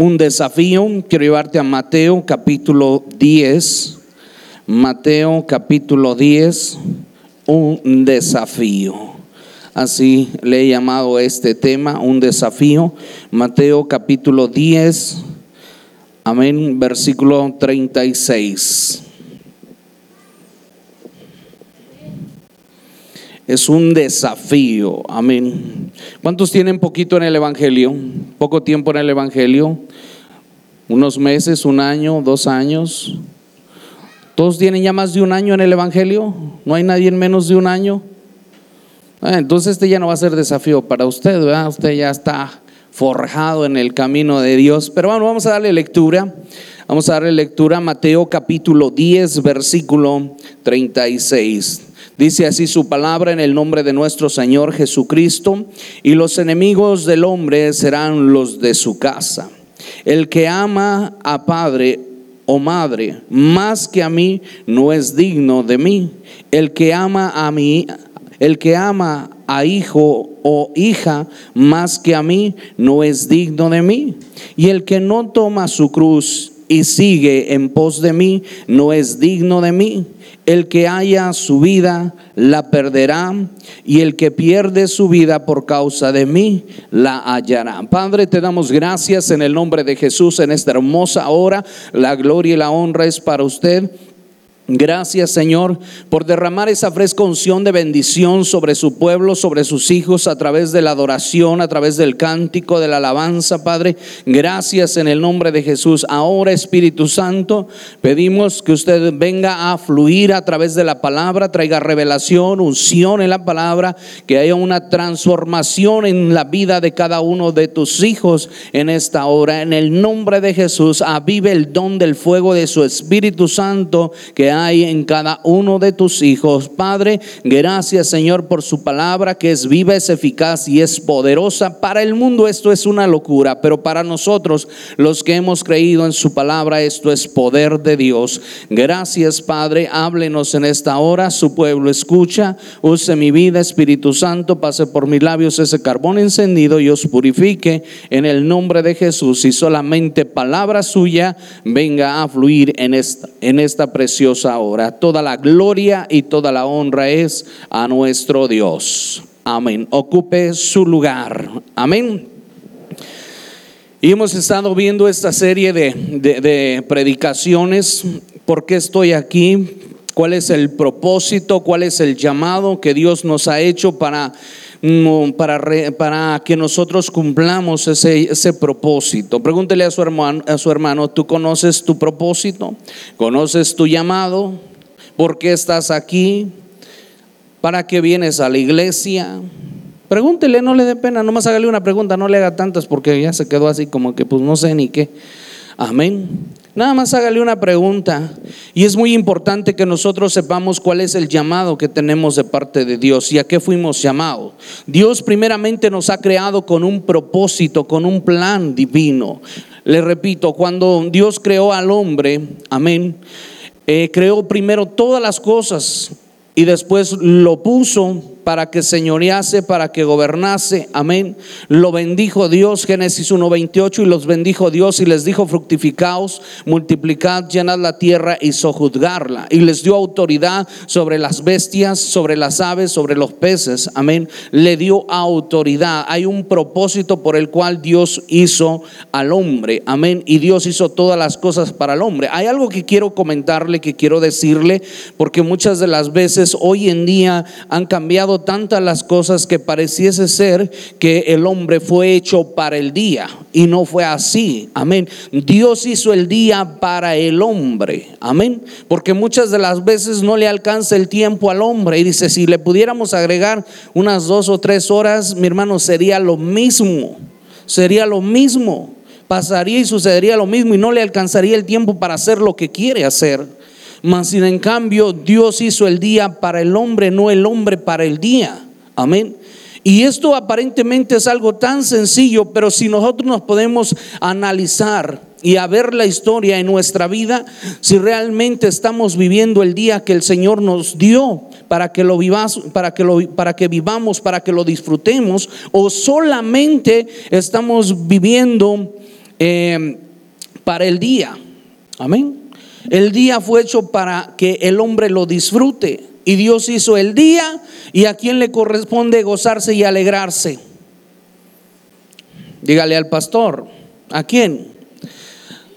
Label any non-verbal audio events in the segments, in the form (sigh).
un desafío. Quiero llevarte a Mateo capítulo 10. Mateo capítulo 10, un desafío. Así le he llamado este tema, un desafío. Mateo capítulo 10, amén, versículo 36. Es un desafío, amén. ¿Cuántos tienen poquito en el Evangelio? Poco tiempo en el Evangelio. Unos meses, un año, dos años. ¿Todos tienen ya más de un año en el Evangelio? ¿No hay nadie en menos de un año? Ah, entonces este ya no va a ser desafío para usted, ¿verdad? Usted ya está forjado en el camino de Dios. Pero bueno, vamos a darle lectura. Vamos a darle lectura a Mateo capítulo 10, versículo 36. Dice así su palabra en el nombre de nuestro Señor Jesucristo, y los enemigos del hombre serán los de su casa. El que ama a padre o madre más que a mí no es digno de mí. El que ama a mí, el que ama a hijo o hija más que a mí no es digno de mí. Y el que no toma su cruz y sigue en pos de mí no es digno de mí. El que haya su vida la perderá y el que pierde su vida por causa de mí la hallará. Padre, te damos gracias en el nombre de Jesús en esta hermosa hora. La gloria y la honra es para usted. Gracias Señor por derramar esa fresca unción de bendición sobre su pueblo, sobre sus hijos a través de la adoración, a través del cántico, de la alabanza, Padre. Gracias en el nombre de Jesús. Ahora Espíritu Santo, pedimos que usted venga a fluir a través de la palabra, traiga revelación, unción en la palabra, que haya una transformación en la vida de cada uno de tus hijos en esta hora. En el nombre de Jesús, avive el don del fuego de su Espíritu Santo que hay en cada uno de tus hijos. Padre, gracias Señor por su palabra que es viva, es eficaz y es poderosa. Para el mundo esto es una locura, pero para nosotros los que hemos creído en su palabra esto es poder de Dios. Gracias Padre, háblenos en esta hora, su pueblo escucha, use mi vida, Espíritu Santo, pase por mis labios ese carbón encendido y os purifique en el nombre de Jesús y solamente palabra suya venga a fluir en esta, en esta preciosa ahora. Toda la gloria y toda la honra es a nuestro Dios. Amén. Ocupe su lugar. Amén. Y hemos estado viendo esta serie de, de, predicaciones. ¿Por qué estoy aquí? ¿Cuál es el propósito? ¿Cuál es el llamado que Dios nos ha hecho para para, que nosotros cumplamos ese, ese propósito. Pregúntele a su, hermano, a su hermano, ¿tú conoces tu propósito? ¿Conoces tu llamado? ¿Por qué estás aquí? ¿Para qué vienes a la iglesia? Pregúntele, no le dé pena, nomás hágale una pregunta, no le haga tantas porque ya se quedó así como que pues no sé ni qué. Amén. Nada más hágale una pregunta. Y es muy importante que nosotros sepamos cuál es el llamado que tenemos de parte de Dios y a qué fuimos llamados. Dios primeramente nos ha creado con un propósito, con un plan divino. Le repito, cuando Dios creó al hombre, amén, eh, creó primero todas las cosas y después lo puso para que señorease, para que gobernase. Amén. Lo bendijo Dios, Génesis 1:28, y los bendijo Dios y les dijo, fructificaos, multiplicad, llenad la tierra y sojuzgarla. Y les dio autoridad sobre las bestias, sobre las aves, sobre los peces. Amén. Le dio autoridad. Hay un propósito por el cual Dios hizo al hombre. Amén. Y Dios hizo todas las cosas para el hombre. Hay algo que quiero comentarle, que quiero decirle, porque muchas de las veces hoy en día han cambiado tantas las cosas que pareciese ser que el hombre fue hecho para el día y no fue así. Amén. Dios hizo el día para el hombre. Amén. Porque muchas de las veces no le alcanza el tiempo al hombre y dice, si le pudiéramos agregar unas dos o tres horas, mi hermano, sería lo mismo. Sería lo mismo. Pasaría y sucedería lo mismo y no le alcanzaría el tiempo para hacer lo que quiere hacer. Mas en cambio Dios hizo el día para el hombre, no el hombre para el día. Amén. Y esto aparentemente es algo tan sencillo, pero si nosotros nos podemos analizar y ver la historia en nuestra vida, si realmente estamos viviendo el día que el Señor nos dio para que lo vivas, para que lo para que vivamos, para que lo disfrutemos o solamente estamos viviendo eh, para el día. Amén. El día fue hecho para que el hombre lo disfrute. Y Dios hizo el día y a quien le corresponde gozarse y alegrarse. Dígale al pastor, ¿a quién?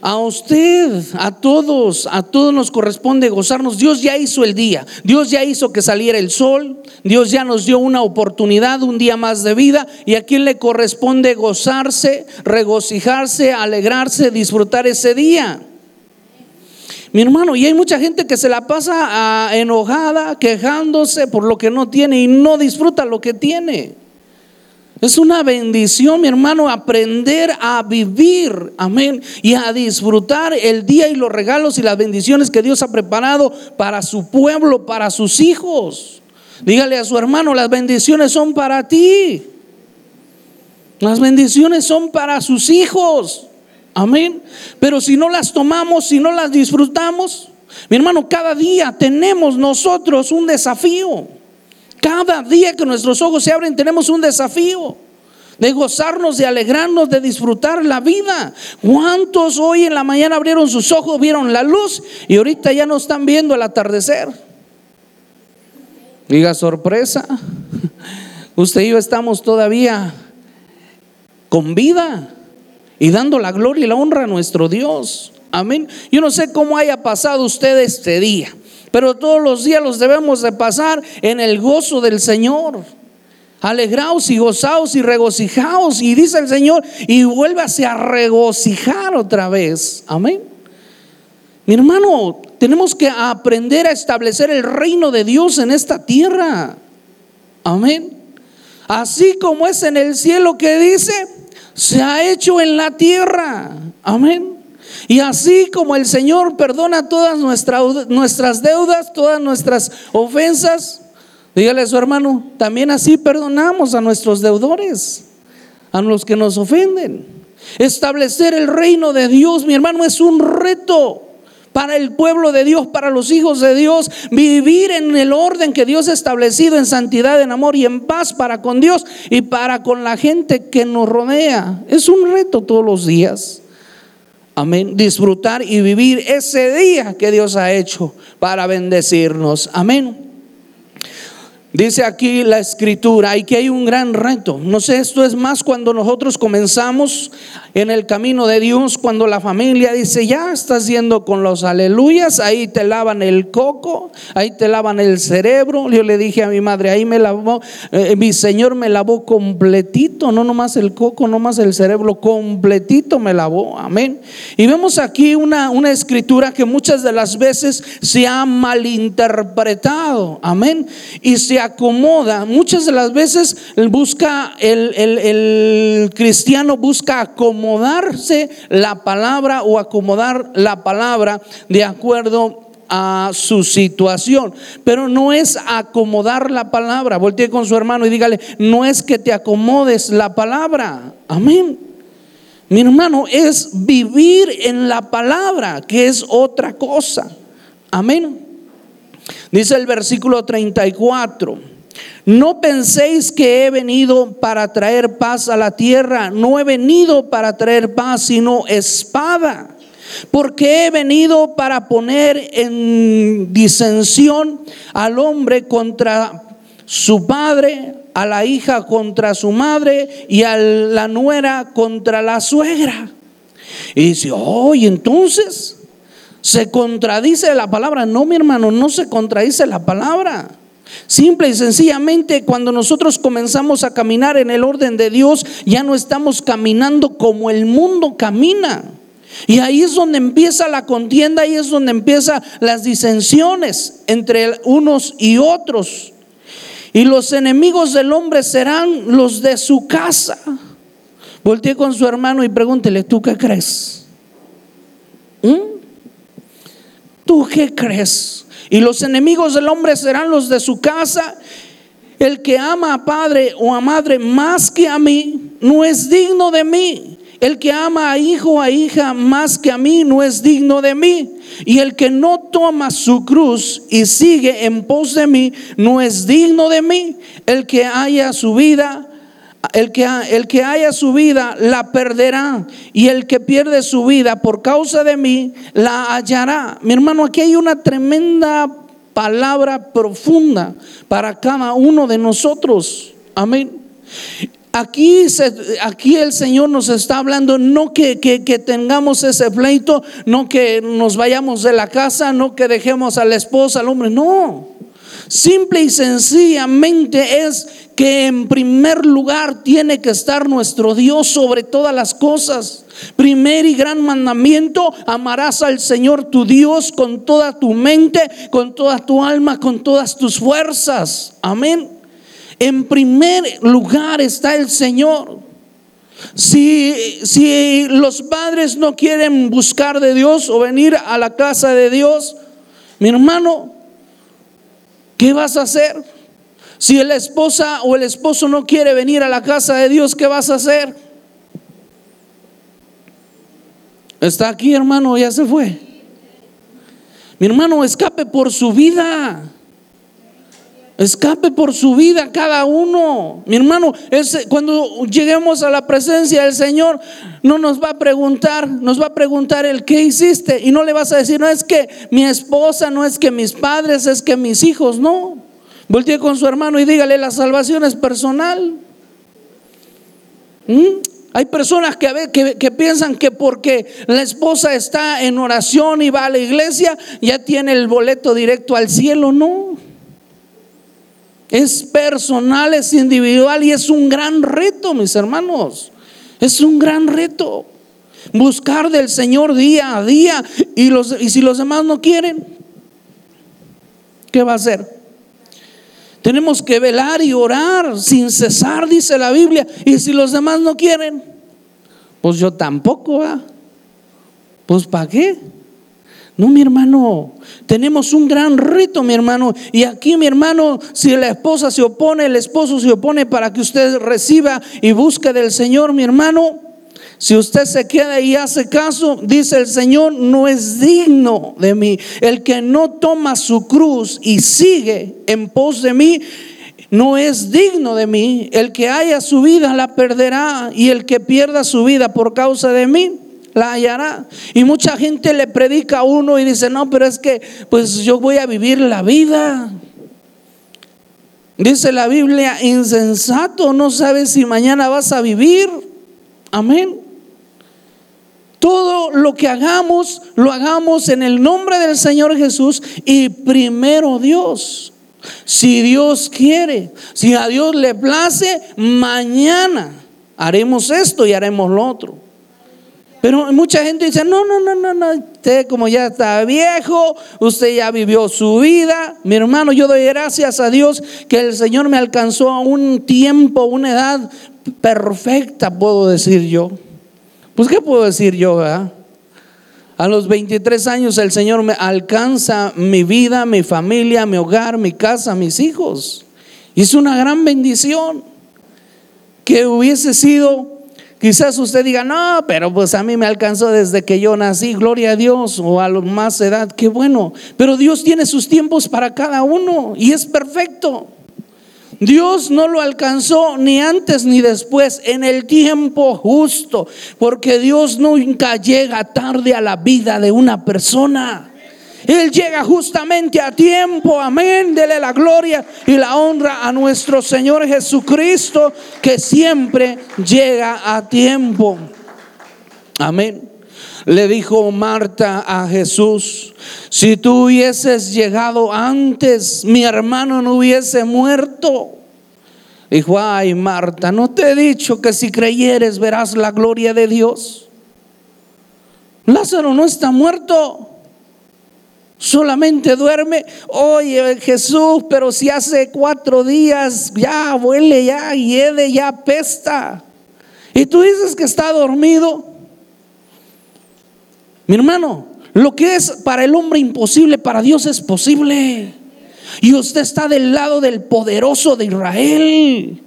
A usted, a todos, a todos nos corresponde gozarnos. Dios ya hizo el día, Dios ya hizo que saliera el sol, Dios ya nos dio una oportunidad, un día más de vida, y a quien le corresponde gozarse, regocijarse, alegrarse, disfrutar ese día. Mi hermano, y hay mucha gente que se la pasa ah, enojada, quejándose por lo que no tiene y no disfruta lo que tiene. Es una bendición, mi hermano, aprender a vivir, amén, y a disfrutar el día y los regalos y las bendiciones que Dios ha preparado para su pueblo, para sus hijos. Dígale a su hermano, las bendiciones son para ti. Las bendiciones son para sus hijos. Amén. Pero si no las tomamos, si no las disfrutamos, mi hermano, cada día tenemos nosotros un desafío. Cada día que nuestros ojos se abren tenemos un desafío de gozarnos, de alegrarnos, de disfrutar la vida. ¿Cuántos hoy en la mañana abrieron sus ojos, vieron la luz y ahorita ya no están viendo el atardecer? Diga sorpresa. (laughs) Usted y yo estamos todavía con vida y dando la gloria y la honra a nuestro Dios. Amén. Yo no sé cómo haya pasado usted este día, pero todos los días los debemos de pasar en el gozo del Señor. Alegraos y gozaos y regocijaos. Y dice el Señor, y vuélvase a regocijar otra vez. Amén. Mi hermano, tenemos que aprender a establecer el reino de Dios en esta tierra. Amén. Así como es en el cielo que dice, se ha hecho en la tierra. Amén. Y así como el Señor perdona todas nuestras, nuestras deudas, todas nuestras ofensas, dígale a su hermano, también así perdonamos a nuestros deudores, a los que nos ofenden. Establecer el reino de Dios, mi hermano, es un reto para el pueblo de Dios, para los hijos de Dios, vivir en el orden que Dios ha establecido en santidad, en amor y en paz para con Dios y para con la gente que nos rodea. Es un reto todos los días. Amén. Disfrutar y vivir ese día que Dios ha hecho para bendecirnos. Amén. Dice aquí la escritura y que hay un gran reto. No sé, esto es más cuando nosotros comenzamos en el camino de Dios, cuando la familia dice, ya estás yendo con los aleluyas, ahí te lavan el coco, ahí te lavan el cerebro. Yo le dije a mi madre, ahí me lavó, eh, mi Señor me lavó completito, no nomás el coco, no más el cerebro, completito me lavó. Amén. Y vemos aquí una, una escritura que muchas de las veces se ha malinterpretado. Amén. Y se acomoda. Muchas de las veces busca el, el cristiano busca acomodarse la palabra o acomodar la palabra de acuerdo a su situación. Pero no es acomodar la palabra. Voltee con su hermano y dígale, no es que te acomodes la palabra. Amén. Mi hermano, es vivir en la palabra, que es otra cosa. Amén. Dice el versículo 34. No penséis que he venido para traer paz a la tierra. No he venido para traer paz, sino espada. Porque he venido para poner en disensión al hombre contra su padre, a la hija contra su madre y a la nuera contra la suegra. Y dice, oh, entonces ¿Se contradice la palabra? No, mi hermano, no se contradice la palabra. Simple y sencillamente cuando nosotros comenzamos a caminar en el orden de Dios, ya no estamos caminando como el mundo camina. Y ahí es donde empieza la contienda, ahí es donde empiezan las disensiones entre unos y otros. Y los enemigos del hombre serán los de su casa. Voltee con su hermano y pregúntele, ¿tú qué crees? ¿Mm? ¿Tú qué crees? Y los enemigos del hombre serán los de su casa. El que ama a padre o a madre más que a mí, no es digno de mí. El que ama a hijo o a hija más que a mí, no es digno de mí. Y el que no toma su cruz y sigue en pos de mí, no es digno de mí. El que haya su vida, el que, el que haya su vida la perderá y el que pierde su vida por causa de mí la hallará. Mi hermano, aquí hay una tremenda palabra profunda para cada uno de nosotros. Amén. Aquí, aquí el Señor nos está hablando, no que, que, que, tengamos ese pleito, no que nos vayamos de la casa, no que dejemos a la esposa, al hombre, no. Simple y sencillamente es que en primer lugar tiene que estar nuestro Dios sobre todas las cosas. Primer y gran mandamiento, amarás al Señor tu Dios con toda tu mente, con toda tu alma, con todas tus fuerzas. Amén. En primer lugar está el Señor. Si, si los padres no quieren buscar de Dios o venir a la casa de Dios, mi hermano, ¿qué vas a hacer? Si la esposa o el esposo no quiere venir a la casa de Dios, ¿qué vas a hacer? Está aquí, hermano, ya se fue. Mi hermano, escape por su vida. Escape por su vida cada uno. Mi hermano, cuando lleguemos a la presencia del Señor, no nos va a preguntar, nos va a preguntar el qué hiciste. Y no le vas a decir, no es que mi esposa, no es que mis padres, es que mis hijos, no. Voltee con su hermano y dígale, la salvación es personal. ¿Mm? Hay personas que, que, que, piensan que porque la esposa está en oración y va a la iglesia, ya tiene el boleto directo al cielo. No. Es personal, es individual y es un gran reto, mis hermanos. Es un gran reto. Buscar del Señor día a día. Y, los, y si los demás no quieren, ¿qué va a hacer? Tenemos que velar y orar sin cesar, dice la Biblia. Y si los demás no quieren, pues yo tampoco. Pues ¿para qué? No, mi hermano, tenemos un gran reto, mi hermano. Y aquí, mi hermano, si la esposa se opone, el esposo se opone para que usted reciba y busque del Señor, mi hermano, si usted se queda y hace caso, dice el Señor, no es digno de mí. El que no toma su cruz y sigue en pos de mí, no es digno de mí. El que haya su vida la perderá y el que pierda su vida por causa de mí la hallará. Y mucha gente le predica a uno y dice, no, pero es que pues yo voy a vivir la vida. Dice la Biblia, insensato, no sabes si mañana vas a vivir. Amén. Todo lo que hagamos, lo hagamos en el nombre del Señor Jesús y primero Dios. Si Dios quiere, si a Dios le place, mañana haremos esto y haremos lo otro. Pero mucha gente dice, no, no, no, no, no, usted como ya está viejo, usted ya vivió su vida. Mi hermano, yo doy gracias a Dios que el Señor me alcanzó a un tiempo, una edad perfecta, puedo decir yo. Pues, ¿qué puedo decir yo? A los 23 años el Señor me alcanza mi vida, mi familia, mi hogar, mi casa, mis hijos. Y es una gran bendición que hubiese sido, quizás usted diga, no, pero pues a mí me alcanzó desde que yo nací, gloria a Dios, o a más edad, qué bueno. Pero Dios tiene sus tiempos para cada uno y es perfecto. Dios no lo alcanzó ni antes ni después, en el tiempo justo, porque Dios nunca llega tarde a la vida de una persona. Él llega justamente a tiempo, amén. Dele la gloria y la honra a nuestro Señor Jesucristo, que siempre llega a tiempo. Amén. Le dijo Marta a Jesús, si tú hubieses llegado antes, mi hermano no hubiese muerto. Dijo, ay Marta, ¿no te he dicho que si creyeres verás la gloria de Dios? Lázaro no está muerto, solamente duerme. Oye Jesús, pero si hace cuatro días ya huele, ya hiede, ya pesta. Y tú dices que está dormido. Mi hermano, lo que es para el hombre imposible, para Dios es posible. Y usted está del lado del poderoso de Israel.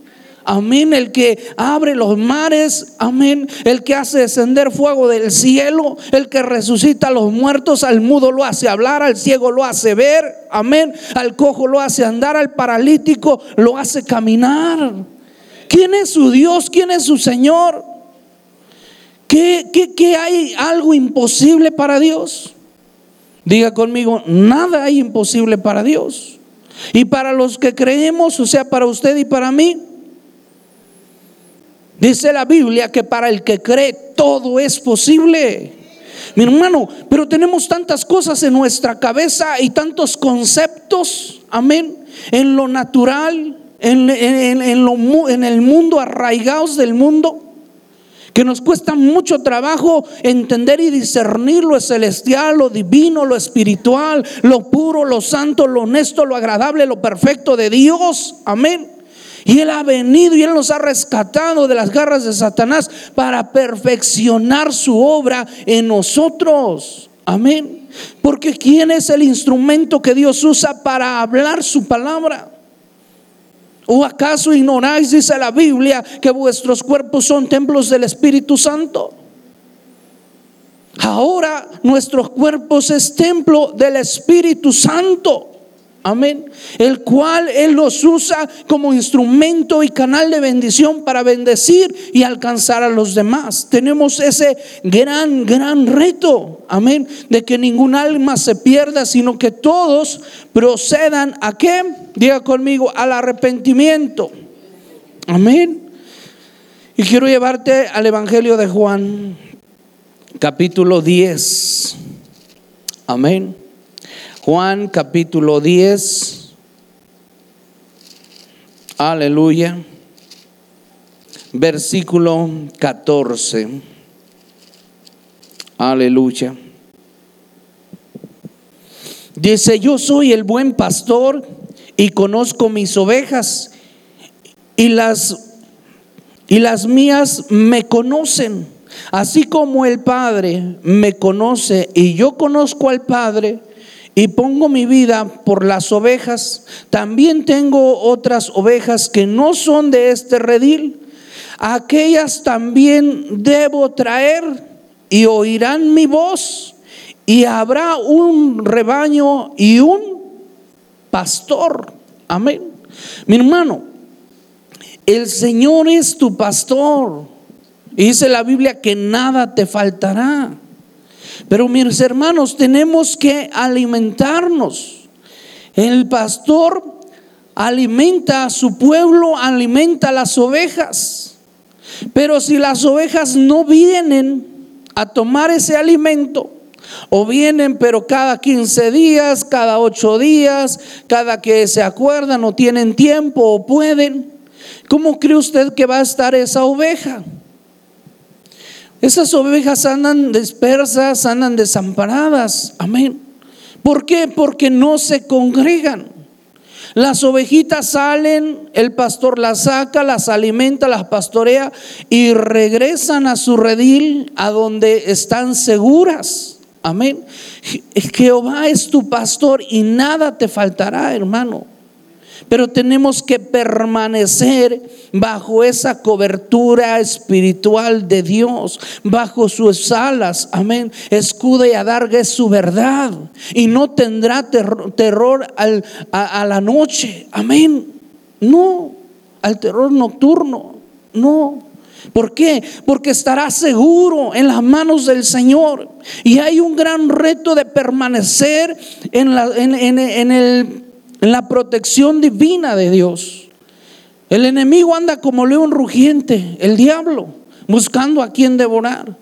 Amén, el que abre los mares, amén, el que hace descender fuego del cielo, el que resucita a los muertos, al mudo lo hace hablar, al ciego lo hace ver, amén, al cojo lo hace andar, al paralítico lo hace caminar. ¿Quién es su Dios? ¿Quién es su Señor? ¿Qué, qué, qué hay algo imposible para Dios? Diga conmigo, nada hay imposible para Dios. Y para los que creemos, o sea, para usted y para mí, dice la Biblia que para el que cree todo es posible. Mi hermano, pero tenemos tantas cosas en nuestra cabeza y tantos conceptos, amén, en lo natural, en, en el mundo, arraigados del mundo que nos cuesta mucho trabajo entender y discernir lo celestial, lo divino, lo espiritual, lo puro, lo santo, lo honesto, lo agradable, lo perfecto de Dios. Amén. Y Él ha venido y Él nos ha rescatado de las garras de Satanás para perfeccionar su obra en nosotros. Amén. Porque ¿quién es el instrumento que Dios usa para hablar su palabra? ¿O acaso ignoráis, dice la Biblia, que vuestros cuerpos son templos del Espíritu Santo? Ahora nuestros cuerpos es templo del Espíritu Santo. Amén. El cual Él los usa como instrumento y canal de bendición para bendecir y alcanzar a los demás. Tenemos ese gran, gran reto. Amén. De que ningún alma se pierda, sino que todos procedan a qué? Diga conmigo, al arrepentimiento. Amén. Y quiero llevarte al Evangelio de Juan, capítulo 10. Amén. Juan capítulo 10. Aleluya. Versículo 14. Aleluya. Dice, yo soy el buen pastor y conozco mis ovejas y las y las mías me conocen, así como el Padre me conoce y yo conozco al Padre y pongo mi vida por las ovejas, también tengo otras ovejas que no son de este redil. Aquellas también debo traer y oirán mi voz y habrá un rebaño y un pastor. Amén. Mi hermano, el Señor es tu pastor. Y dice la Biblia que nada te faltará. Pero mis hermanos, tenemos que alimentarnos. El pastor alimenta a su pueblo, alimenta a las ovejas. Pero si las ovejas no vienen a tomar ese alimento, o vienen pero cada 15 días, cada 8 días, cada que se acuerdan o tienen tiempo o pueden, ¿cómo cree usted que va a estar esa oveja? Esas ovejas andan dispersas, andan desamparadas. Amén. ¿Por qué? Porque no se congregan. Las ovejitas salen, el pastor las saca, las alimenta, las pastorea y regresan a su redil, a donde están seguras. Amén. Jehová es tu pastor y nada te faltará, hermano. Pero tenemos que permanecer bajo esa cobertura espiritual de Dios, bajo sus alas. Amén. Escuda y adarga es su verdad. Y no tendrá terror, a, a la noche. Amén. No, al terror nocturno. No. ¿Por qué? Porque estará seguro en las manos del Señor. Y hay un gran reto de permanecer en, la, en, en el en la protección divina de Dios. El enemigo anda como león rugiente, el diablo, buscando a quien devorar.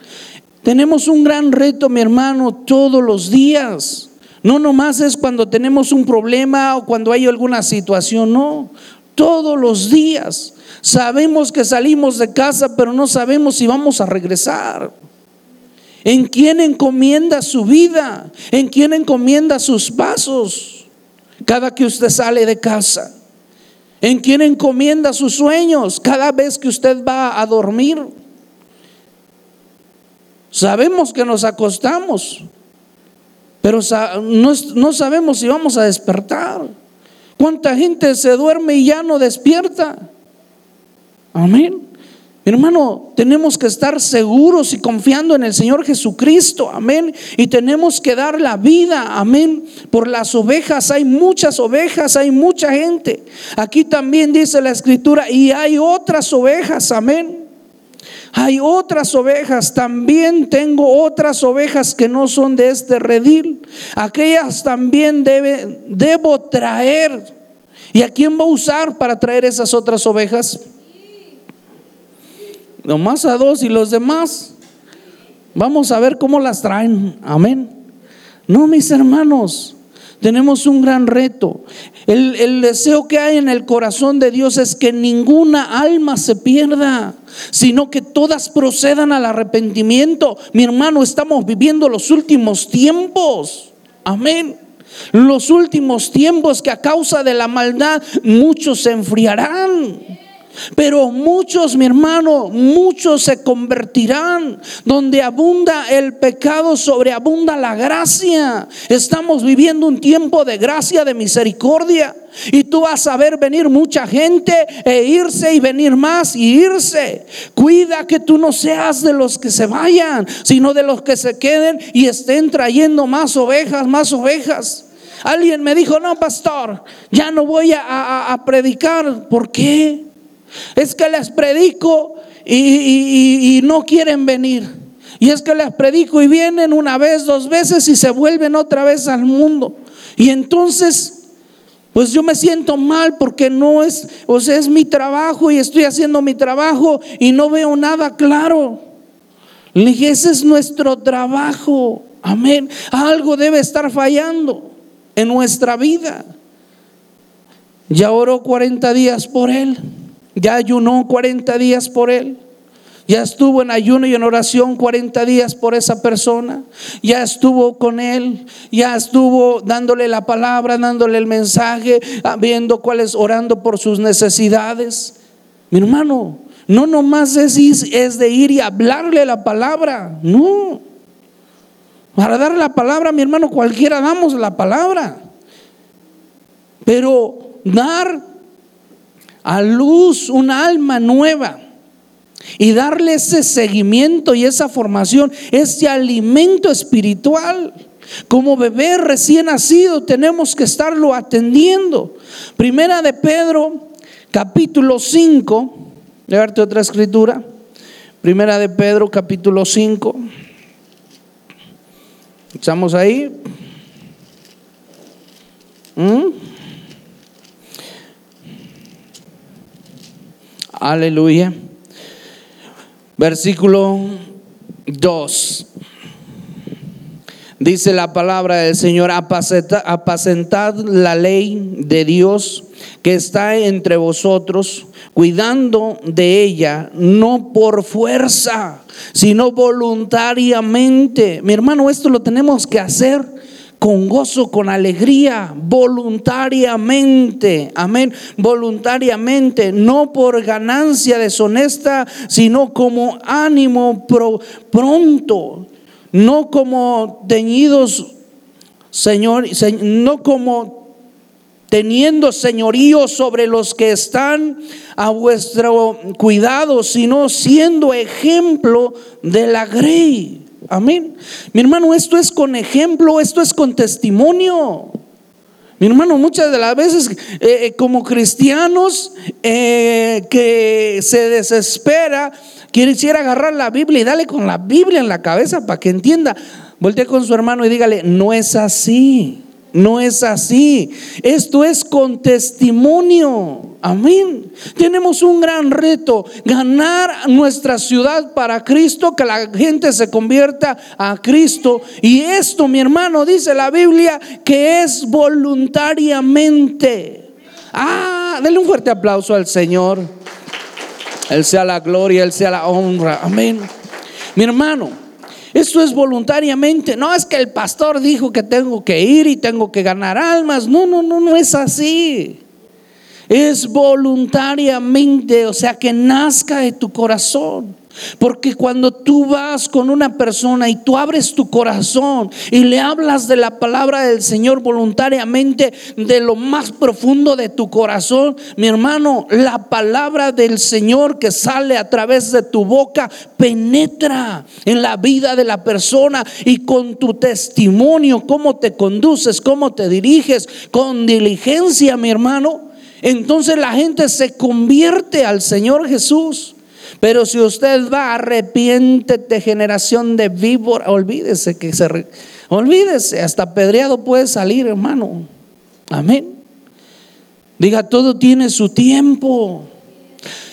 Tenemos un gran reto, mi hermano, todos los días. No nomás es cuando tenemos un problema o cuando hay alguna situación, no. Todos los días. Sabemos que salimos de casa, pero no sabemos si vamos a regresar. ¿En quién encomienda su vida? ¿En quién encomienda sus pasos? Cada que usted sale de casa? ¿En quién encomienda sus sueños cada vez que usted va a dormir? Sabemos que nos acostamos, pero no, sabemos si vamos a despertar. ¿Cuánta gente se duerme y ya no despierta? Amén. Hermano, tenemos que estar seguros y confiando en el Señor Jesucristo, amén. Y tenemos que dar la vida, amén. Por las ovejas, hay muchas ovejas, hay mucha gente. Aquí también dice la escritura, y hay otras ovejas, amén. Hay otras ovejas, también tengo otras ovejas que no son de este redil. Aquellas también debe, debo traer. ¿Y a quién va a usar para traer esas otras ovejas? Nomás a dos y los demás. Vamos a ver cómo las traen. Amén. No, mis hermanos, tenemos un gran reto. El, el, deseo que hay en el corazón de Dios es que ninguna alma se pierda, sino que todas procedan al arrepentimiento. Mi hermano, estamos viviendo los últimos tiempos. Amén. Los últimos tiempos que a causa de la maldad muchos se enfriarán. Pero muchos, mi hermano, muchos se convertirán. Donde abunda el pecado, sobreabunda la gracia. Estamos viviendo un tiempo de gracia, de misericordia. Y tú vas a ver venir mucha gente e irse y venir más y irse. Cuida que tú no seas de los que se vayan, sino de los que se queden y estén trayendo más ovejas, más ovejas. Alguien me dijo, no, pastor, ya no voy a, a predicar. ¿Por qué? Es que les predico y, no quieren venir. Y es que les predico y vienen una vez, dos veces y se vuelven otra vez al mundo. Y entonces, pues yo me siento mal porque no es, o sea, es mi trabajo y estoy haciendo mi trabajo y no veo nada claro. Le dije, ese es nuestro trabajo. Amén. Algo debe estar fallando en nuestra vida. Ya oró 40 días por él. Ya ayunó 40 días por él. Ya estuvo en ayuno y en oración 40 días por esa persona. Ya estuvo con él. Ya estuvo dándole la palabra, dándole el mensaje, ah, viendo cuáles, orando por sus necesidades. Mi hermano, no nomás es, es de ir y hablarle la palabra. No. Para dar la palabra, mi hermano, cualquiera damos la palabra. Pero dar a luz un alma nueva y darle ese seguimiento y esa formación, ese alimento espiritual. Como bebé recién nacido tenemos que estarlo atendiendo. Primera de Pedro, capítulo 5. Voy otra escritura. Primera de Pedro, capítulo 5. ¿Estamos ahí? ¿Mm? Aleluya. Versículo 2. Dice la palabra del Señor, apacentad la ley de Dios que está entre vosotros, cuidando de ella, no por fuerza, sino voluntariamente. Mi hermano, esto lo tenemos que hacer con gozo, con alegría, voluntariamente, amén, voluntariamente, no por ganancia deshonesta, sino como ánimo pronto, no como teñidos, Señor, no como teniendo señorío sobre los que están a vuestro cuidado, sino siendo ejemplo de la grey. Amén. Mi hermano, esto es con ejemplo, esto es con testimonio. Mi hermano, muchas de las veces eh, eh, como cristianos eh, que se desespera, quisiera agarrar la Biblia y darle con la Biblia en la cabeza para que entienda. Voltee con su hermano y dígale, no es así. No es así. Esto es con testimonio. Amén. Tenemos un gran reto, ganar nuestra ciudad para Cristo, que la gente se convierta a Cristo. Y esto, mi hermano, dice la Biblia, que es voluntariamente. Ah, denle un fuerte aplauso al Señor. Él sea la gloria, Él sea la honra. Amén. Mi hermano, esto es voluntariamente. No es que el pastor dijo que tengo que ir y tengo que ganar almas. No, no, no, no es así. Es voluntariamente, o sea, que nazca de tu corazón. Porque cuando tú vas con una persona y tú abres tu corazón y le hablas de la palabra del Señor voluntariamente de lo más profundo de tu corazón, mi hermano, la palabra del Señor que sale a través de tu boca penetra en la vida de la persona y con tu testimonio, cómo te conduces, cómo te diriges, con diligencia, mi hermano, entonces la gente se convierte al Señor Jesús. Pero si usted va, arrepiéntete, generación de víbora, olvídese que se, olvídese, hasta pedreado puede salir, hermano. Amén. Diga, todo tiene su tiempo.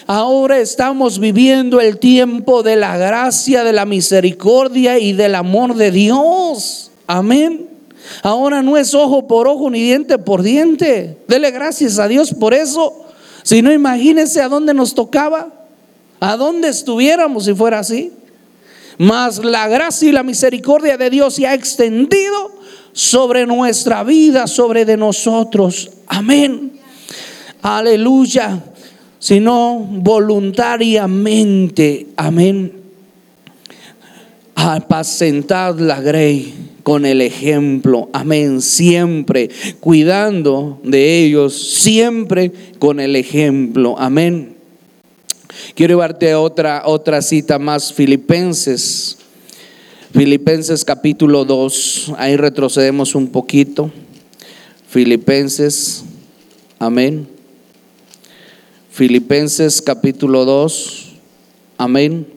Ahora estamos viviendo el tiempo de la gracia, de la misericordia y del amor de Dios. Amén. Ahora no es ojo por ojo ni diente por diente. Dele gracias a Dios por eso. Si no, imagínese a dónde nos tocaba. ¿A dónde estuviéramos si fuera así? Mas la gracia y la misericordia de Dios se ha extendido sobre nuestra vida, sobre de nosotros. Amén. Aleluya. Sino voluntariamente. Amén. Apacentad la grey con el ejemplo. Amén. Siempre cuidando de ellos. Siempre con el ejemplo. Amén. Quiero llevarte otra, otra cita más, Filipenses. Filipenses capítulo 2, ahí retrocedemos un poquito. Filipenses, amén. Filipenses capítulo 2, amén.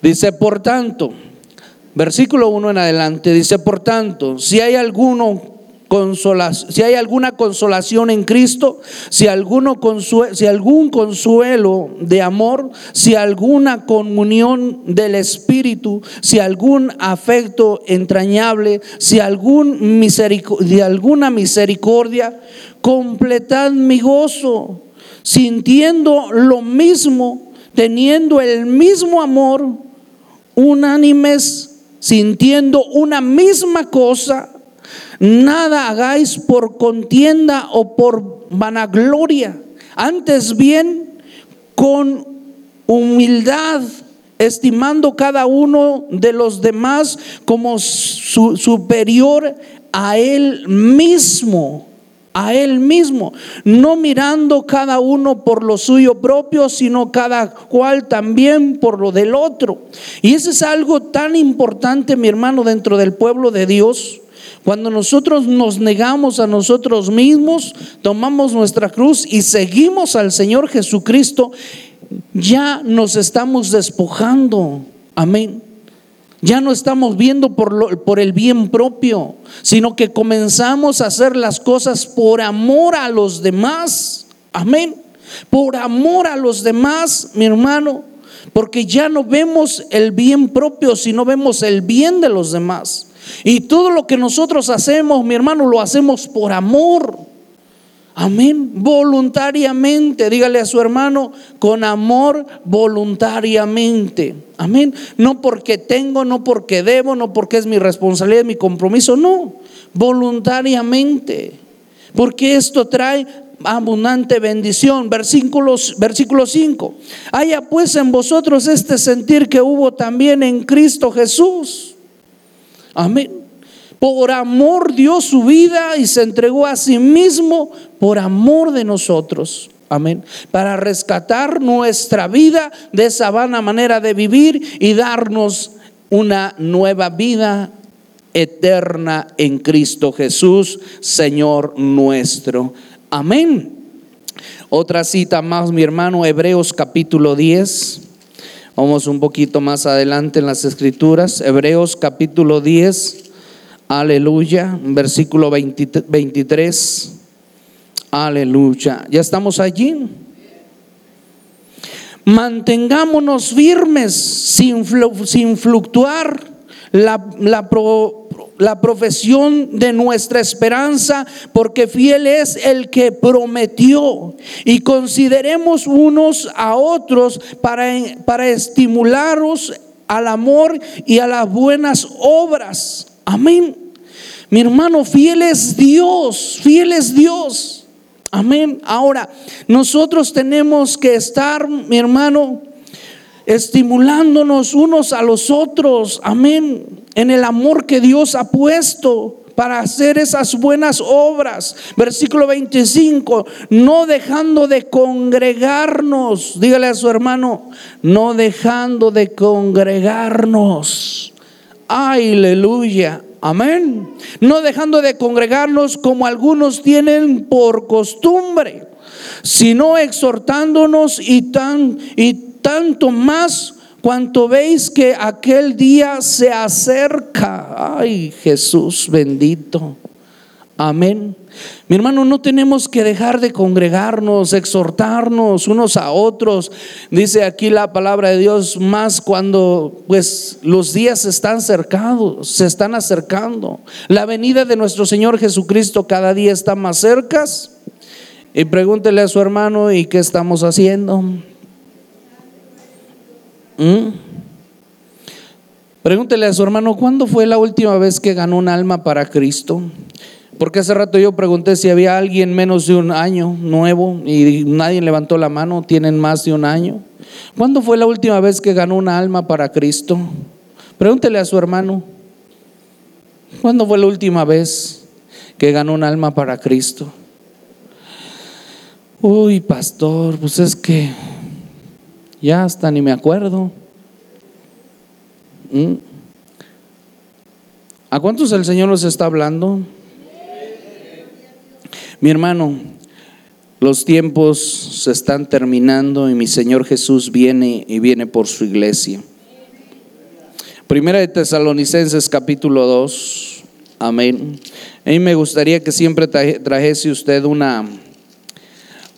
Dice, por tanto, versículo 1 en adelante, dice, por tanto, si hay alguno si hay alguna consolación en Cristo, si, alguno si algún consuelo de amor, si alguna comunión del Espíritu, si algún afecto entrañable, si algún de alguna misericordia, completad mi gozo, sintiendo lo mismo, teniendo el mismo amor, unánimes, sintiendo una misma cosa Nada hagáis por contienda o por vanagloria, antes bien con humildad, estimando cada uno de los demás como superior a él mismo a él mismo, no mirando cada uno por lo suyo propio, sino cada cual también por lo del otro. Y eso es algo tan importante, mi hermano, dentro del pueblo de Dios, cuando nosotros nos negamos a nosotros mismos, tomamos nuestra cruz y seguimos al Señor Jesucristo, ya nos estamos despojando. Amén. Ya no estamos viendo por, por el bien propio, sino que comenzamos a hacer las cosas por amor a los demás. Amén. Por amor a los demás, mi hermano. Porque ya no vemos el bien propio, sino vemos el bien de los demás. Y todo lo que nosotros hacemos, mi hermano, lo hacemos por amor. Amén. Voluntariamente. Dígale a su hermano, con amor voluntariamente. Amén. No porque tengo, no porque debo, no porque es mi responsabilidad, mi compromiso. No. Voluntariamente. Porque esto trae abundante bendición. Versículos, versículo 5. Haya pues en vosotros este sentir que hubo también en Cristo Jesús Amén. Por amor dio su vida y se entregó a sí mismo por amor de nosotros. Amén. Para rescatar nuestra vida de esa vana manera de vivir y darnos una nueva vida eterna en Cristo Jesús, Señor nuestro. Amén. Otra cita más, mi hermano, Hebreos capítulo 10. Vamos un poquito más adelante en las escrituras. Hebreos capítulo 10. Aleluya. Versículo 23. Aleluya. Ya estamos allí. Mantengámonos firmes sin, sin fluctuar la, la, la profesión de nuestra esperanza, porque fiel es el que prometió. Y consideremos unos a otros para, para estimularos al amor y a las buenas obras. Amén. Mi hermano, fiel es Dios, fiel es Dios. Amén. Ahora, nosotros tenemos que estar, mi hermano, estimulándonos unos a los otros. Amén. En el amor que Dios ha puesto para hacer esas buenas obras. Versículo 25, no dejando de congregarnos, dígale a su hermano, no dejando de congregarnos. Aleluya. Amén. No dejando de congregarnos como algunos tienen por costumbre, sino exhortándonos y tan y tanto más cuanto veis que aquel día se acerca. Ay, Jesús bendito. Amén. Mi hermano, no tenemos que dejar de congregarnos, exhortarnos unos a otros. Dice aquí la palabra de Dios más cuando pues los días están cercados, se están acercando. La venida de nuestro Señor Jesucristo cada día está más cerca. Y pregúntele a su hermano, ¿y qué estamos haciendo? ¿Mm? Pregúntele a su hermano, ¿cuándo fue la última vez que ganó un alma para Cristo? Porque hace rato yo pregunté si había alguien menos de un año nuevo y nadie levantó la mano, tienen más de un año. ¿Cuándo fue la última vez que ganó una alma para Cristo? Pregúntele a su hermano, ¿cuándo fue la última vez que ganó un alma para Cristo? Uy, pastor, pues es que ya hasta ni me acuerdo. ¿Mm? ¿A cuántos el Señor nos está hablando? Mi hermano, los tiempos se están terminando y mi Señor Jesús viene y viene por su iglesia. Primera de Tesalonicenses capítulo 2. Amén. A mí me gustaría que siempre trajese usted una,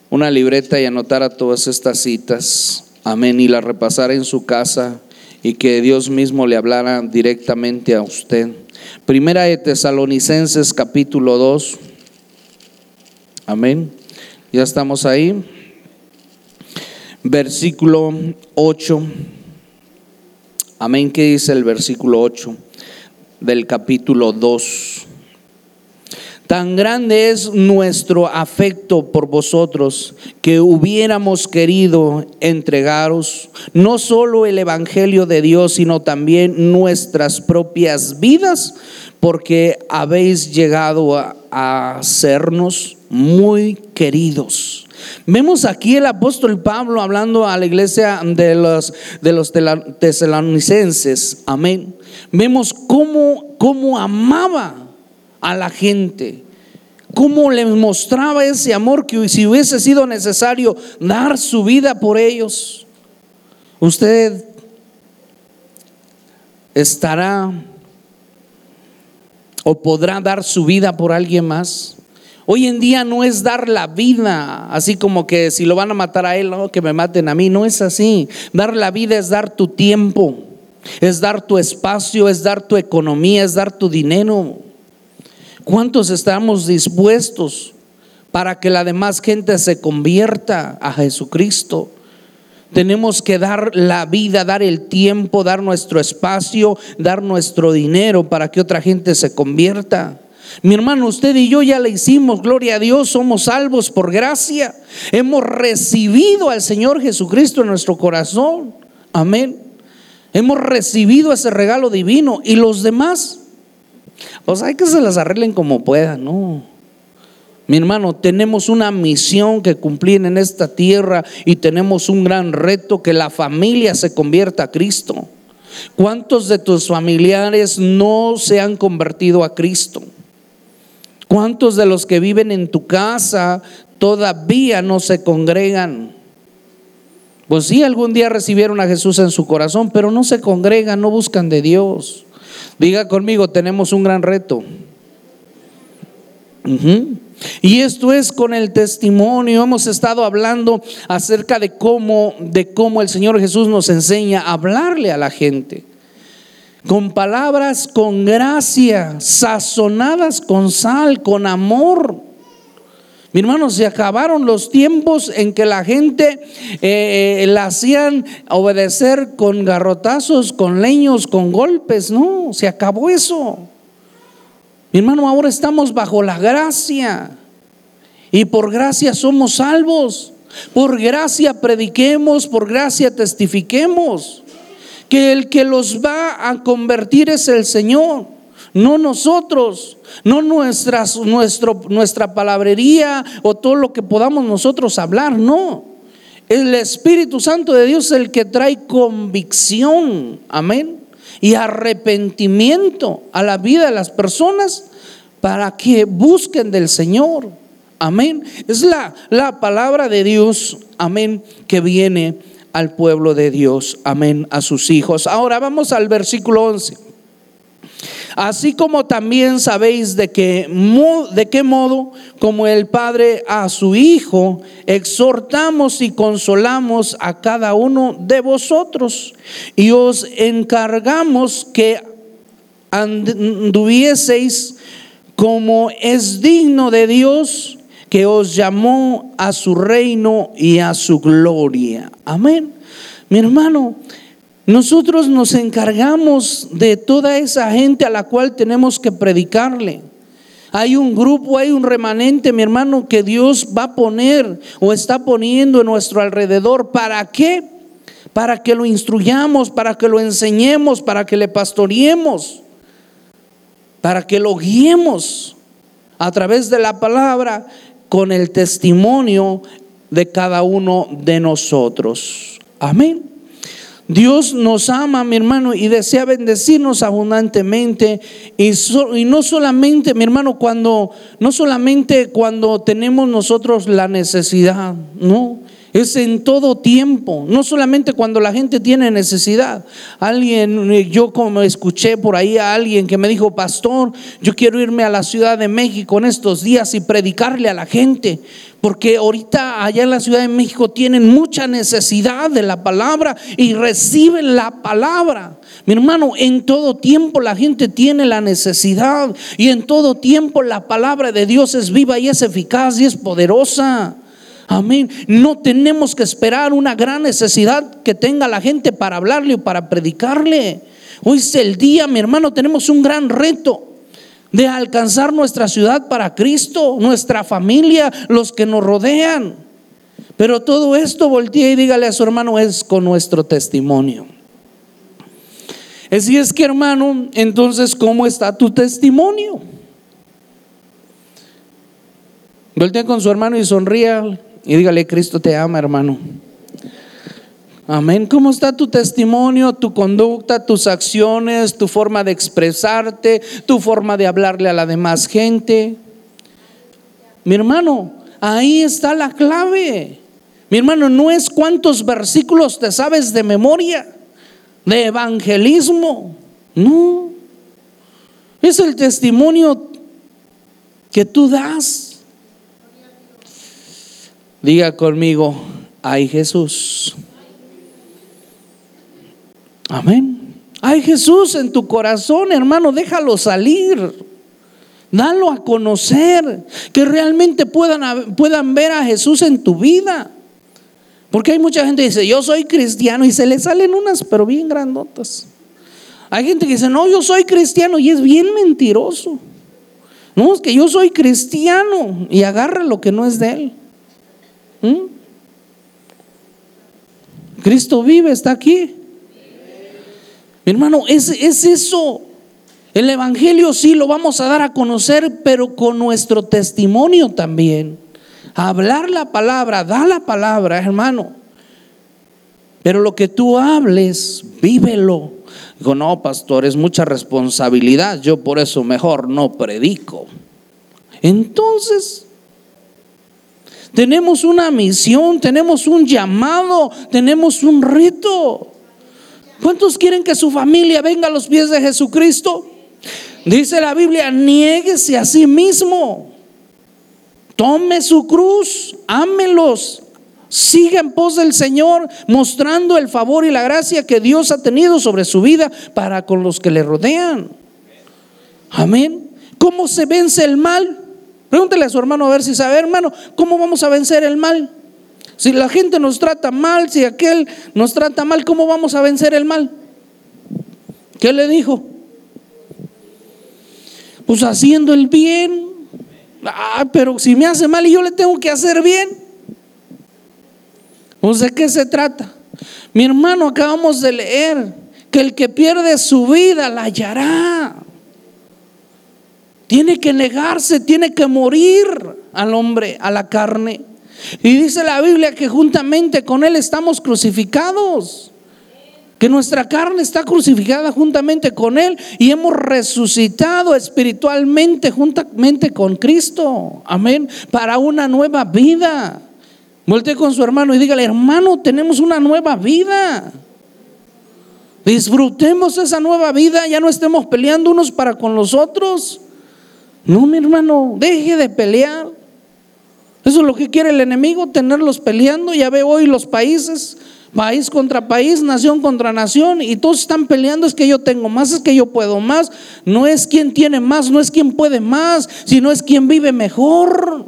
una libreta y anotara todas estas citas. Amén. Y la repasara en su casa y que Dios mismo le hablara directamente a usted. Primera de Tesalonicenses capítulo 2. Amén. Ya estamos ahí. Versículo 8. Amén. ¿Qué dice el versículo 8 del capítulo 2? Tan grande es nuestro afecto por vosotros que hubiéramos querido entregaros no solo el Evangelio de Dios, sino también nuestras propias vidas, porque habéis llegado a, sernos muy queridos. Vemos aquí el apóstol Pablo hablando a la iglesia de los, de tesalonicenses. Amén. Vemos cómo, cómo amaba a la gente. Cómo les mostraba ese amor que si hubiese sido necesario dar su vida por ellos, usted estará o podrá dar su vida por alguien más. Hoy en día no es dar la vida, así como que si lo van a matar a él, que me maten a mí, no es así. Dar la vida es dar tu tiempo, es dar tu espacio, es dar tu economía, es dar tu dinero. ¿Cuántos estamos dispuestos para que la demás gente se convierta a Jesucristo? Tenemos que dar la vida, dar el tiempo, dar nuestro espacio, dar nuestro dinero para que otra gente se convierta. Mi hermano, usted y yo ya le hicimos, gloria a Dios, somos salvos por gracia. Hemos recibido al Señor Jesucristo en nuestro corazón. Amén. Hemos recibido ese regalo divino. ¿Y los demás? Pues hay que se las arreglen como puedan, ¿no? Mi hermano, tenemos una misión que cumplir en esta tierra y tenemos un gran reto que la familia se convierta a Cristo. ¿Cuántos de tus familiares no se han convertido a Cristo? ¿Cuántos de los que viven en tu casa todavía no se congregan? Pues sí, algún día recibieron a Jesús en su corazón, pero no se congregan, no buscan de Dios. Diga conmigo, tenemos un gran reto. Y esto es con el testimonio. Hemos estado hablando acerca de cómo, de cómo el Señor Jesús nos enseña a hablarle a la gente. Con palabras con gracia, sazonadas con sal, con amor. Mi hermano, se acabaron los tiempos en que la gente eh, eh, la hacían obedecer con garrotazos, con leños, con golpes. No, se acabó eso. Mi hermano, ahora estamos bajo la gracia. Y por gracia somos salvos. Por gracia prediquemos, por gracia testifiquemos. Que el que los va a convertir es el Señor, no nosotros, no nuestras, nuestro, nuestra palabrería o todo lo que podamos nosotros hablar, no. El Espíritu Santo de Dios es el que trae convicción, amén, y arrepentimiento a la vida de las personas para que busquen del Señor. Amén. Es la, la palabra de Dios, amén, que viene al pueblo de Dios, amén, a sus hijos. Ahora vamos al versículo 11. Así como también sabéis de, que, qué modo, como el Padre a su Hijo, exhortamos y consolamos a cada uno de vosotros. Y os encargamos que anduvieseis como es digno de Dios que os llamó a su reino y a su gloria. Amén. Mi hermano, nosotros nos encargamos de toda esa gente a la cual tenemos que predicarle. Hay un grupo, hay un remanente, mi hermano, que Dios va a poner o está poniendo en nuestro alrededor. ¿Para qué? Para que lo instruyamos, para que lo enseñemos, para que le pastoreemos, para que lo guiemos a través de la palabra con el testimonio de cada uno de nosotros. Amén. Dios nos ama, mi hermano, y desea bendecirnos abundantemente. Y, no solamente, mi hermano, cuando, no solamente cuando tenemos nosotros la necesidad, no. Es en todo tiempo, no solamente cuando la gente tiene necesidad. Alguien, yo como escuché por ahí a alguien que me dijo, pastor, yo quiero irme a la Ciudad de México en estos días y predicarle a la gente. Porque ahorita allá en la Ciudad de México tienen mucha necesidad de la palabra y reciben la palabra. Mi hermano, en todo tiempo la gente tiene la necesidad y en todo tiempo la palabra de Dios es viva y es eficaz y es poderosa. Amén. No tenemos que esperar una gran necesidad que tenga la gente para hablarle o para predicarle. Hoy es el día, mi hermano, tenemos un gran reto de alcanzar nuestra ciudad para Cristo, nuestra familia, los que nos rodean. Pero todo esto voltea y dígale a su hermano es con nuestro testimonio. Así es que hermano, entonces, ¿cómo está tu testimonio? Voltea con su hermano y sonría y dígale, Cristo te ama, hermano. Amén. ¿Cómo está tu testimonio, tu conducta, tus acciones, tu forma de expresarte, tu forma de hablarle a la demás gente? Mi hermano, ahí está la clave. Mi hermano, no es cuántos versículos te sabes de memoria, de evangelismo. No. Es el testimonio que tú das. Diga conmigo, ay Jesús. Amén. Hay Jesús en tu corazón, hermano, déjalo salir. Dalo a conocer, que realmente puedan, puedan ver a Jesús en tu vida. Porque hay mucha gente que dice, yo soy cristiano y se le salen unas, pero bien grandotas. Hay gente que dice, no, yo soy cristiano y es bien mentiroso. No, es que yo soy cristiano y agarra lo que no es de él. ¿Mm? Cristo vive, está aquí. Mi hermano, es, es eso. El Evangelio sí lo vamos a dar a conocer, pero con nuestro testimonio también. Hablar la palabra, da la palabra, hermano. Pero lo que tú hables, vívelo. Digo, no, pastor, es mucha responsabilidad. Yo por eso mejor no predico. Entonces, tenemos una misión, tenemos un llamado, tenemos un reto. ¿Cuántos quieren que su familia venga a los pies de Jesucristo? Dice la Biblia, niéguese a sí mismo. Tome su cruz, ámelos, siga en pos del Señor, mostrando el favor y la gracia que Dios ha tenido sobre su vida para con los que le rodean. Amén. ¿Cómo se vence el mal? Pregúntele a su hermano a ver si sabe, hermano, ¿cómo vamos a vencer el mal? Si la gente nos trata mal, si aquel nos trata mal, ¿cómo vamos a vencer el mal? ¿Qué le dijo? Pues haciendo el bien. Ah, pero si me hace mal y yo le tengo que hacer bien. ¿O ¿de qué se trata? Mi hermano, acabamos de leer que el que pierde su vida la hallará. Tiene que negarse, tiene que morir al hombre, a la carne. Y dice la Biblia que juntamente con Él estamos crucificados. Que nuestra carne está crucificada juntamente con Él y hemos resucitado espiritualmente juntamente con Cristo. Amén. Para una nueva vida. Voltee con su hermano y dígale, hermano, tenemos una nueva vida. Disfrutemos esa nueva vida, ya no estemos peleando unos para con los otros. No, mi hermano, deje de pelear. Eso es lo que quiere el enemigo, tenerlos peleando. Ya ve hoy los países, país contra país, nación contra nación, y todos están peleando. Es que yo tengo más, es que yo puedo más. No es quien tiene más, no es quien puede más, sino es quien vive mejor.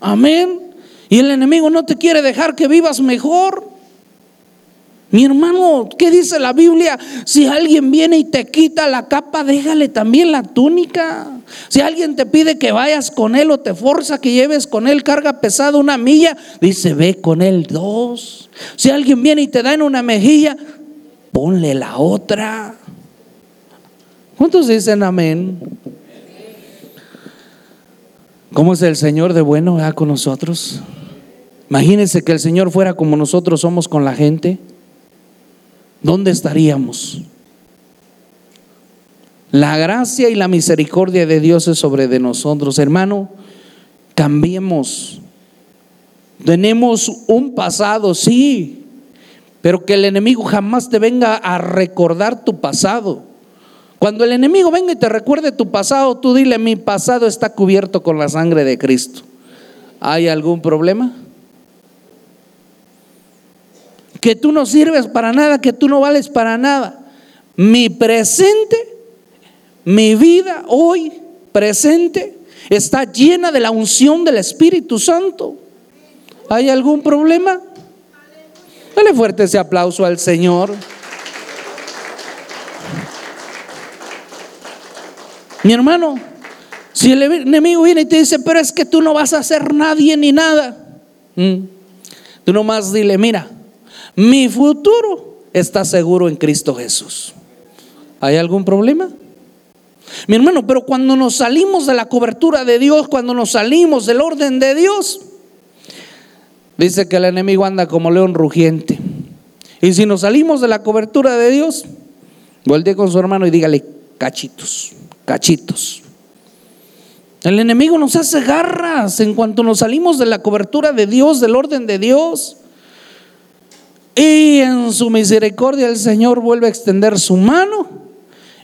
Amén. Y el enemigo no te quiere dejar que vivas mejor. Mi hermano, ¿qué dice la Biblia? Si alguien viene y te quita la capa, déjale también la túnica. Si alguien te pide que vayas con él o te forza que lleves con él carga pesada una milla, dice, ve con él dos. Si alguien viene y te da en una mejilla, ponle la otra. ¿Cuántos dicen amén? ¿Cómo es el Señor de bueno con nosotros? Imagínense que el Señor fuera como nosotros somos con la gente. ¿Dónde estaríamos? La gracia y la misericordia de Dios es sobre de nosotros. Hermano, cambiemos. Tenemos un pasado, sí, pero que el enemigo jamás te venga a recordar tu pasado. Cuando el enemigo venga y te recuerde tu pasado, tú dile, mi pasado está cubierto con la sangre de Cristo. ¿Hay algún problema? Que tú no sirves para nada, que tú no vales para nada. Mi presente, mi vida hoy presente, está llena de la unción del Espíritu Santo. ¿Hay algún problema? Dale fuerte ese aplauso al Señor. Mi hermano, si el enemigo viene y te dice, pero es que tú no vas a hacer nadie ni nada, mm, tú nomás dile, mira, mi futuro está seguro en Cristo Jesús. ¿Hay algún problema? Mi hermano, pero cuando nos salimos de la cobertura de Dios, cuando nos salimos del orden de Dios, dice que el enemigo anda como león rugiente. Y si nos salimos de la cobertura de Dios, voltee con su hermano y dígale, cachitos, cachitos. El enemigo nos hace garras en cuanto nos salimos de la cobertura de Dios, del orden de Dios. Y en su misericordia el Señor vuelve a extender su mano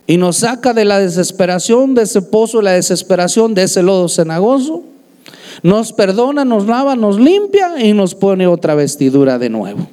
y nos saca de la desesperación, de ese pozo, la desesperación, de ese lodo cenagoso. Nos perdona, nos lava, nos limpia y nos pone otra vestidura de nuevo.